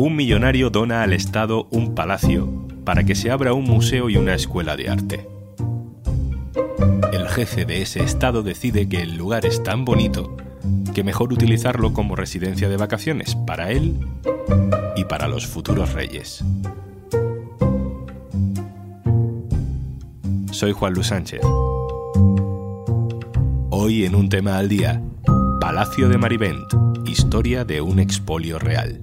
Un millonario dona al Estado un palacio para que se abra un museo y una escuela de arte. El jefe de ese Estado decide que el lugar es tan bonito que mejor utilizarlo como residencia de vacaciones para él y para los futuros reyes. Soy Juan Luis Sánchez. Hoy en un tema al día, Palacio de Marivent, historia de un expolio real.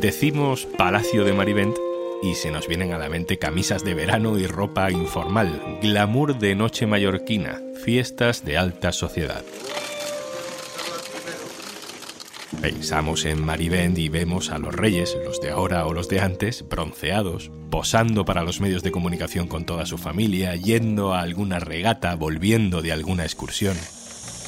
Decimos Palacio de Marivent y se nos vienen a la mente camisas de verano y ropa informal, glamour de noche mallorquina, fiestas de alta sociedad. Pensamos en Marivent y vemos a los reyes, los de ahora o los de antes, bronceados, posando para los medios de comunicación con toda su familia, yendo a alguna regata, volviendo de alguna excursión.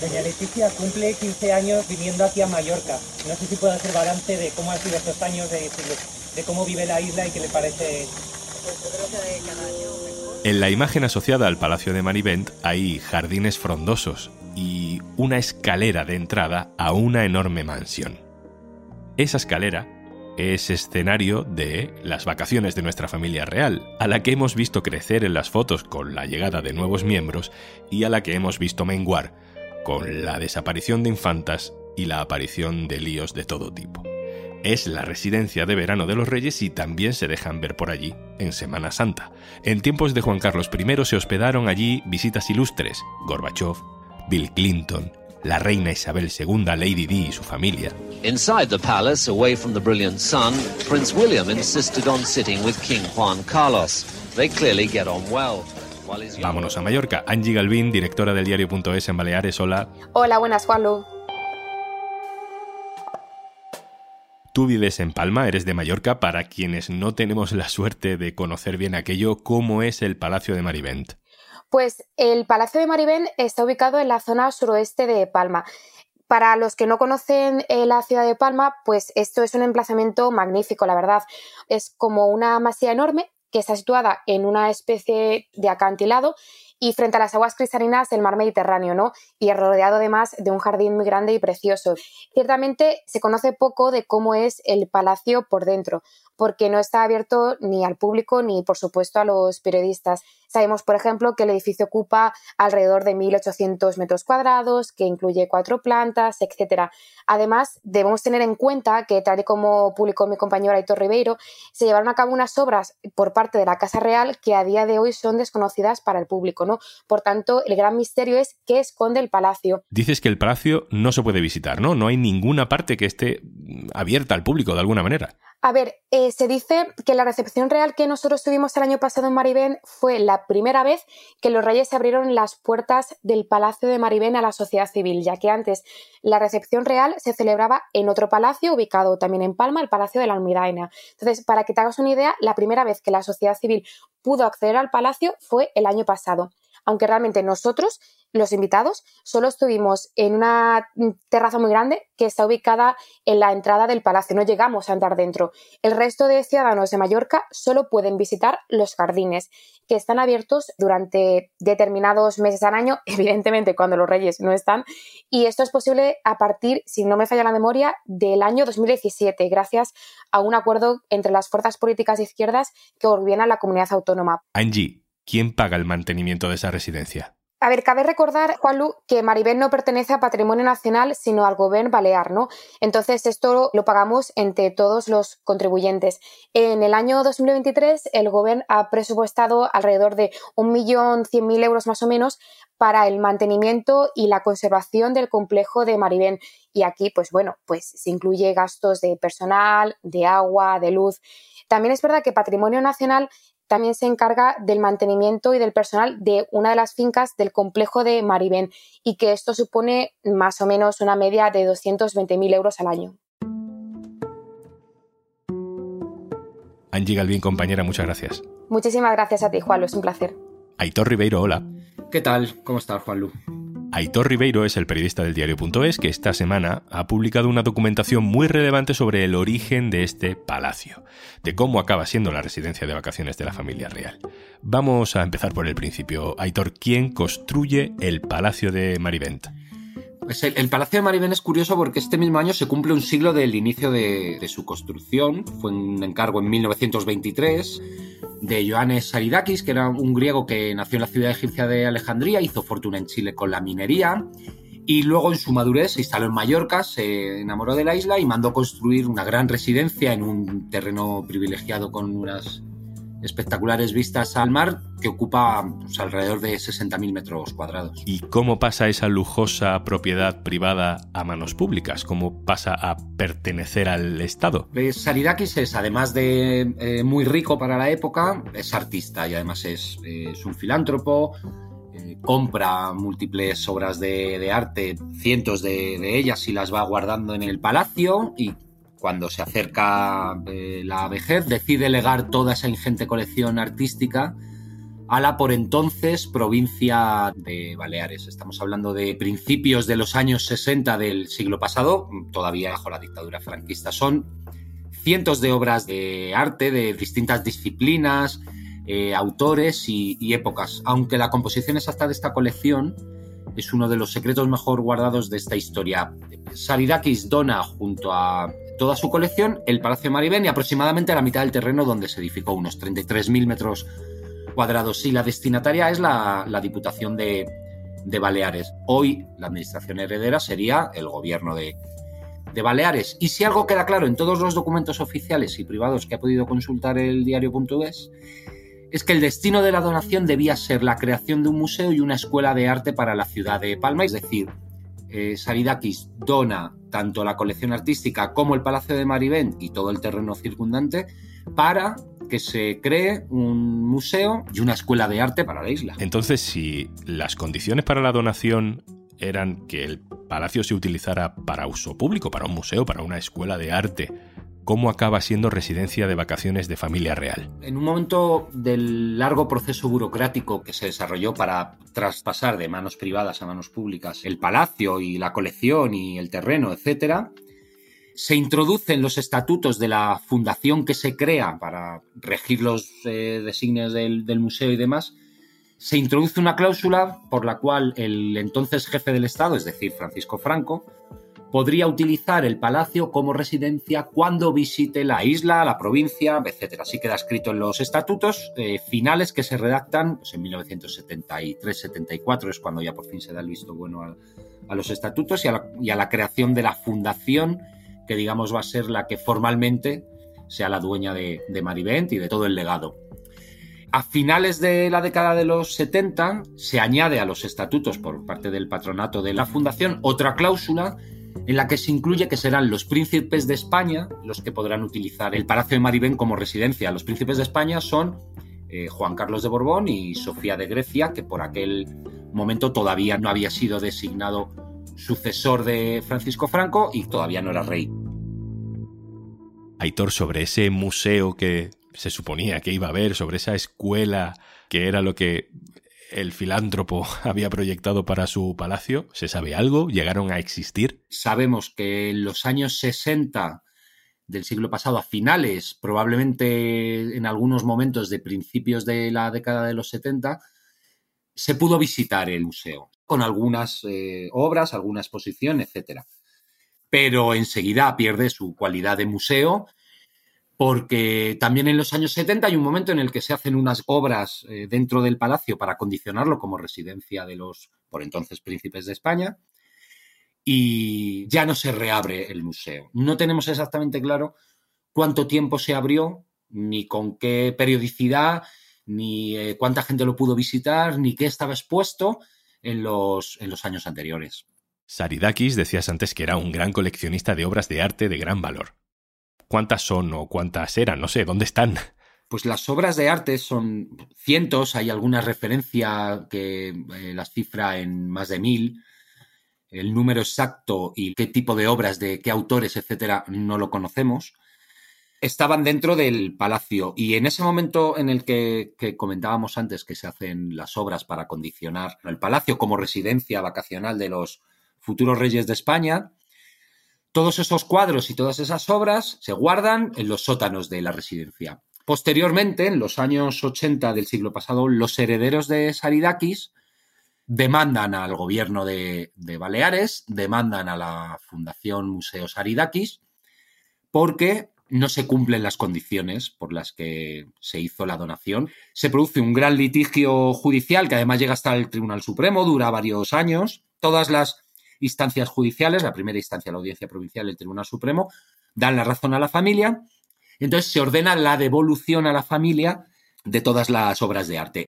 Doña Leticia cumple 15 años viviendo aquí Mallorca. No sé si puede hacer balance de cómo han sido estos años, de, de cómo vive la isla y qué le parece. En la imagen asociada al Palacio de Marivent hay jardines frondosos y una escalera de entrada a una enorme mansión. Esa escalera es escenario de las vacaciones de nuestra familia real, a la que hemos visto crecer en las fotos con la llegada de nuevos miembros y a la que hemos visto menguar con la desaparición de infantas y la aparición de líos de todo tipo. Es la residencia de verano de los reyes y también se dejan ver por allí en Semana Santa. En tiempos de Juan Carlos I se hospedaron allí visitas ilustres, Gorbachev, Bill Clinton, la reina Isabel II, Lady Di y su familia. Inside the palace, away from the brilliant sun, Prince William insisted on sitting with King Juan Carlos. They clearly get on well. Vámonos a Mallorca. Angie Galvin, directora del diario.es en Baleares. Hola. Hola, buenas, Juanlu. Tú vives en Palma, eres de Mallorca. Para quienes no tenemos la suerte de conocer bien aquello, ¿cómo es el Palacio de Marivent? Pues el Palacio de Marivent está ubicado en la zona suroeste de Palma. Para los que no conocen eh, la ciudad de Palma, pues esto es un emplazamiento magnífico, la verdad. Es como una masía enorme que está situada en una especie de acantilado y frente a las aguas cristalinas del mar Mediterráneo, ¿no? Y rodeado además de un jardín muy grande y precioso. Ciertamente se conoce poco de cómo es el palacio por dentro, porque no está abierto ni al público ni, por supuesto, a los periodistas. Sabemos, por ejemplo, que el edificio ocupa alrededor de 1.800 metros cuadrados, que incluye cuatro plantas, etc. Además, debemos tener en cuenta que, tal y como publicó mi compañero Aitor Ribeiro, se llevaron a cabo unas obras por parte de la Casa Real que a día de hoy son desconocidas para el público. Por tanto, el gran misterio es qué esconde el palacio. Dices que el palacio no se puede visitar, ¿no? No hay ninguna parte que esté abierta al público de alguna manera. A ver, eh, se dice que la recepción real que nosotros tuvimos el año pasado en Maribén fue la primera vez que los reyes abrieron las puertas del Palacio de Maribén a la sociedad civil, ya que antes la recepción real se celebraba en otro palacio ubicado también en Palma, el Palacio de la Almidaina. Entonces, para que te hagas una idea, la primera vez que la sociedad civil pudo acceder al palacio fue el año pasado aunque realmente nosotros, los invitados, solo estuvimos en una terraza muy grande que está ubicada en la entrada del palacio, no llegamos a entrar dentro. El resto de ciudadanos de Mallorca solo pueden visitar los jardines, que están abiertos durante determinados meses al año, evidentemente cuando los reyes no están, y esto es posible a partir, si no me falla la memoria, del año 2017, gracias a un acuerdo entre las fuerzas políticas izquierdas que gobiernan la comunidad autónoma. Angie, ¿quién paga el mantenimiento de esa residencia? A ver, cabe recordar, Juanlu, que Maribén no pertenece a Patrimonio Nacional, sino al Gobierno Balear, ¿no? Entonces, esto lo pagamos entre todos los contribuyentes. En el año 2023, el Gobierno ha presupuestado alrededor de 1.100.000 euros más o menos para el mantenimiento y la conservación del complejo de Maribén. Y aquí, pues bueno, pues se incluye gastos de personal, de agua, de luz. También es verdad que Patrimonio Nacional también se encarga del mantenimiento y del personal de una de las fincas del complejo de Maribén y que esto supone más o menos una media de 220.000 euros al año. Angie Galvín, compañera, muchas gracias. Muchísimas gracias a ti, Juan, es un placer. Aitor Ribeiro, hola. ¿Qué tal? ¿Cómo estás, Juanlu? Aitor Ribeiro es el periodista del diario.es que esta semana ha publicado una documentación muy relevante sobre el origen de este palacio, de cómo acaba siendo la residencia de vacaciones de la familia real. Vamos a empezar por el principio. Aitor, ¿quién construye el palacio de Marivent? Pues el, Palacio de Marivent es curioso porque este mismo año se cumple un siglo del inicio de, de su construcción. Fue un encargo en 1923 de Johannes Saridakis, que era un griego que nació en la ciudad egipcia de Alejandría, hizo fortuna en Chile con la minería y luego en su madurez se instaló en Mallorca, se enamoró de la isla y mandó construir una gran residencia en un terreno privilegiado con unas espectaculares vistas al mar que ocupa pues, alrededor de 60.000 metros cuadrados. ¿Y cómo pasa esa lujosa propiedad privada a manos públicas? ¿Cómo pasa a pertenecer al Estado? Pues, Saridakis es, además de eh, muy rico para la época, es artista y además es, un filántropo, eh, compra múltiples obras de, arte, cientos de, de ellas y las va guardando en el palacio y cuando se acerca eh, la vejez, decide legar toda esa ingente colección artística a la por entonces provincia de Baleares. Estamos hablando de principios de los años 60 del siglo pasado, todavía bajo la dictadura franquista. Son cientos de obras de arte de distintas disciplinas, eh, autores y, épocas, aunque la composición exacta de esta colección es uno de los secretos mejor guardados de esta historia. Saridakis dona junto a toda su colección el Palacio Maribén y aproximadamente la mitad del terreno donde se edificó, unos 33.000 metros cuadrados. Y la destinataria es la, Diputación de, Baleares. Hoy la administración heredera sería el gobierno de, de Baleares. Y si algo queda claro en todos los documentos oficiales y privados que ha podido consultar el diario.es, es que el destino de la donación debía ser la creación de un museo y una escuela de arte para la ciudad de Palma, es decir, eh, Saridakis dona tanto la colección artística como el Palacio de Marivent y todo el terreno circundante para que se cree un museo y una escuela de arte para la isla. Entonces, si las condiciones para la donación eran que el palacio se utilizara para uso público, para un museo, para una escuela de arte, cómo acaba siendo residencia de vacaciones de familia real. En un momento del largo proceso burocrático que se desarrolló para traspasar de manos privadas a manos públicas el palacio y la colección y el terreno, etc., se introducen los estatutos de la fundación que se crea para regir los eh, designios del, del museo y demás, se introduce una cláusula por la cual el entonces jefe del Estado, es decir, Francisco Franco, podría utilizar el palacio como residencia cuando visite la isla, la provincia, etc. Así queda escrito en los estatutos eh, finales que se redactan pues, en 1973-74, es cuando ya por fin se da el visto bueno a, los estatutos y a, la, creación de la fundación, que digamos va a ser la que formalmente sea la dueña de, de Marivent y de todo el legado. A finales de la década de los 70 se añade a los estatutos por parte del patronato de la fundación otra cláusula en la que se incluye que serán los príncipes de España los que podrán utilizar el Palacio de Maribén como residencia. Los príncipes de España son eh, Juan Carlos de Borbón y Sofía de Grecia, que por aquel momento todavía no había sido designado sucesor de Francisco Franco y todavía no era rey. Aitor, sobre ese museo que se suponía que iba a haber, sobre esa escuela que era lo que el filántropo había proyectado para su palacio? ¿Se sabe algo? ¿Llegaron a existir? Sabemos que en los años 60 del siglo pasado, a finales, probablemente en algunos momentos de principios de la década de los 70, se pudo visitar el museo con algunas eh, obras, alguna exposición, etc. Pero enseguida pierde su cualidad de museo porque también en los años 70 hay un momento en el que se hacen unas obras eh, dentro del palacio para condicionarlo como residencia de los, por entonces, príncipes de España, y ya no se reabre el museo. No tenemos exactamente claro cuánto tiempo se abrió, ni con qué periodicidad, ni eh, cuánta gente lo pudo visitar, ni qué estaba expuesto en los, en los años anteriores. Saridakis decías antes que era un gran coleccionista de obras de arte de gran valor. ¿Cuántas son o cuántas eran? No sé, ¿dónde están? Pues las obras de arte son cientos, hay alguna referencia que eh, las cifra en más de mil. El número exacto y qué tipo de obras, de qué autores, etcétera, no lo conocemos. Estaban dentro del palacio y en ese momento en el que, que comentábamos antes que se hacen las obras para condicionar el palacio como residencia vacacional de los futuros reyes de España, todos esos cuadros y todas esas obras se guardan en los sótanos de la residencia. Posteriormente, en los años 80 del siglo pasado, los herederos de Saridakis demandan al gobierno de, Baleares, demandan a la Fundación Museo Saridakis, porque no se cumplen las condiciones por las que se hizo la donación. Se produce un gran litigio judicial que además llega hasta el Tribunal Supremo, dura varios años. Todas las instancias judiciales, la primera instancia, la Audiencia Provincial, el Tribunal Supremo, dan la razón a la familia entonces se ordena la devolución a la familia de todas las obras de arte.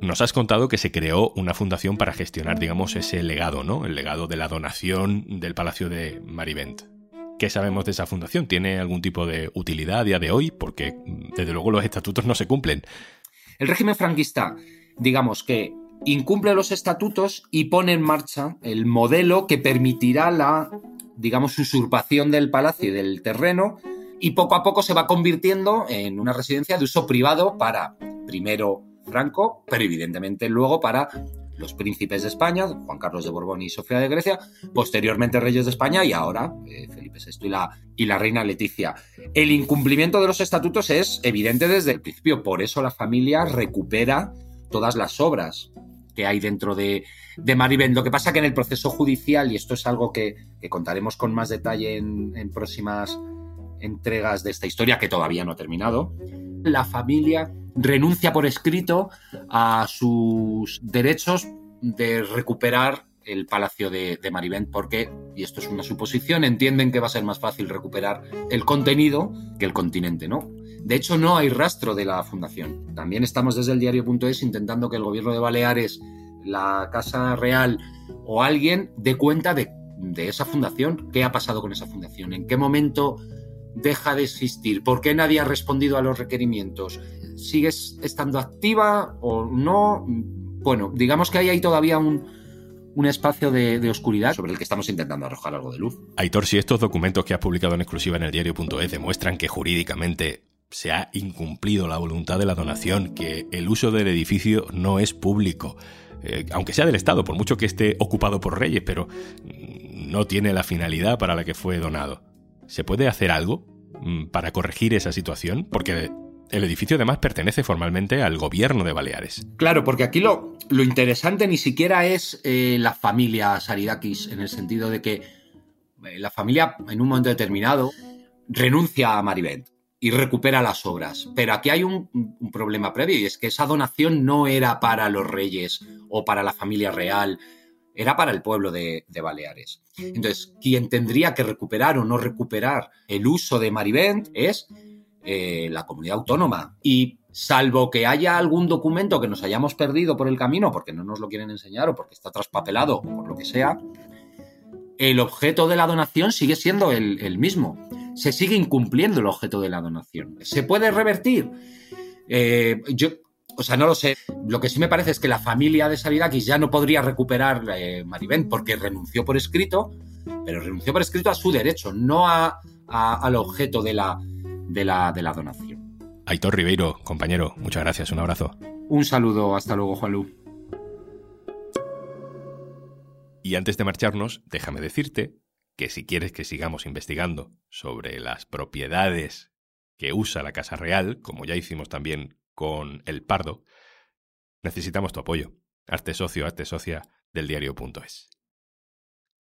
Nos has contado que se creó una fundación para gestionar, digamos, ese legado, ¿no? El legado de la donación del Palacio de Marivent. ¿Qué sabemos de esa fundación? ¿Tiene algún tipo de utilidad a día de hoy? Porque, desde luego, los estatutos no se cumplen. El régimen franquista, digamos que incumple los estatutos y pone en marcha el modelo que permitirá la digamos, usurpación del palacio y del terreno y poco a poco se va convirtiendo en una residencia de uso privado para, primero, Franco, pero evidentemente luego para los príncipes de España, Juan Carlos de Borbón y Sofía de Grecia, posteriormente reyes de España y ahora eh, Felipe VI la, y la reina Leticia. El incumplimiento de los estatutos es evidente desde el principio, por eso la familia recupera todas las obras que hay dentro de, de. Lo que pasa que en el proceso judicial, y esto es algo que, contaremos con más detalle en, próximas entregas de esta historia, que todavía no ha terminado, la familia renuncia por escrito a sus derechos de recuperar el palacio de, de porque, y esto es una suposición, entienden que va a ser más fácil recuperar el contenido que el continente, ¿no? De hecho, no hay rastro de la fundación. También estamos desde el diario.es intentando que el gobierno de Baleares, la Casa Real o alguien dé cuenta de, esa fundación. ¿Qué ha pasado con esa fundación? ¿En qué momento deja de existir? ¿Por qué nadie ha respondido a los requerimientos? ¿Sigues estando activa o no? Bueno, digamos que hay ahí todavía un, un espacio de, de, oscuridad sobre el que estamos intentando arrojar algo de luz. Aitor, si estos documentos que has publicado en exclusiva en el diario.es demuestran que jurídicamente se ha incumplido la voluntad de la donación, que el uso del edificio no es público, eh, aunque sea del Estado, por mucho que esté ocupado por reyes, pero no tiene la finalidad para la que fue donado. ¿Se puede hacer algo mm, para corregir esa situación? Porque el edificio además pertenece formalmente al gobierno de Baleares. Claro, porque aquí lo, interesante ni siquiera es eh, la familia Saridakis, en el sentido de que eh, la familia en un momento determinado renuncia a Maribel y recupera las obras. Pero aquí hay un, problema previo y es que esa donación no era para los reyes o para la familia real, era para el pueblo de, Baleares. Entonces, quien tendría que recuperar o no recuperar el uso de Marivent es eh, la comunidad autónoma. Y salvo que haya algún documento que nos hayamos perdido por el camino porque no nos lo quieren enseñar o porque está traspapelado o por lo que sea, el objeto de la donación sigue siendo el mismo se sigue incumpliendo el objeto de la donación. ¿Se puede revertir? Eh, yo, o sea, no lo sé. Lo que sí me parece es que la familia de Saridakis ya no podría recuperar eh, Maribén porque renunció por escrito, pero renunció por escrito a su derecho, no a, al objeto de la, de, la, de la donación. Aitor Ribeiro, compañero, muchas gracias, un abrazo. Un saludo, hasta luego, Juanlu. Y antes de marcharnos, déjame decirte que si quieres que sigamos investigando sobre las propiedades que usa la Casa Real, como ya hicimos también con El Pardo, necesitamos tu apoyo. Arte socio, arte socia del diario.es.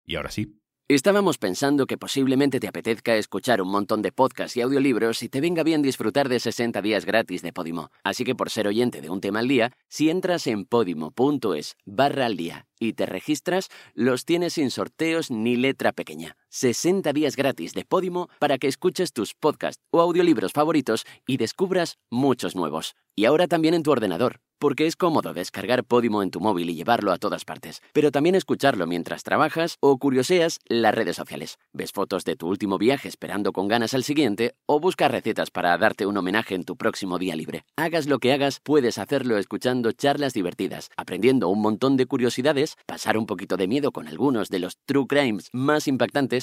Y ahora sí. Estábamos pensando que posiblemente te apetezca escuchar un montón de podcasts y audiolibros y te venga bien disfrutar de 60 días gratis de Podimo. Así que por ser oyente de un tema al día, si entras en podimo.es barra al día y te registras, los tienes sin sorteos ni letra pequeña. 60 días gratis de Podimo para que escuches tus podcasts o audiolibros favoritos y descubras muchos nuevos. Y ahora también en tu ordenador porque es cómodo descargar Podimo en tu móvil y llevarlo a todas partes, pero también escucharlo mientras trabajas o curioseas las redes sociales. Ves fotos de tu último viaje esperando con ganas al siguiente o buscas recetas para darte un homenaje en tu próximo día libre. Hagas lo que hagas, puedes hacerlo escuchando charlas divertidas, aprendiendo un montón de curiosidades, pasar un poquito de miedo con algunos de los true crimes más impactantes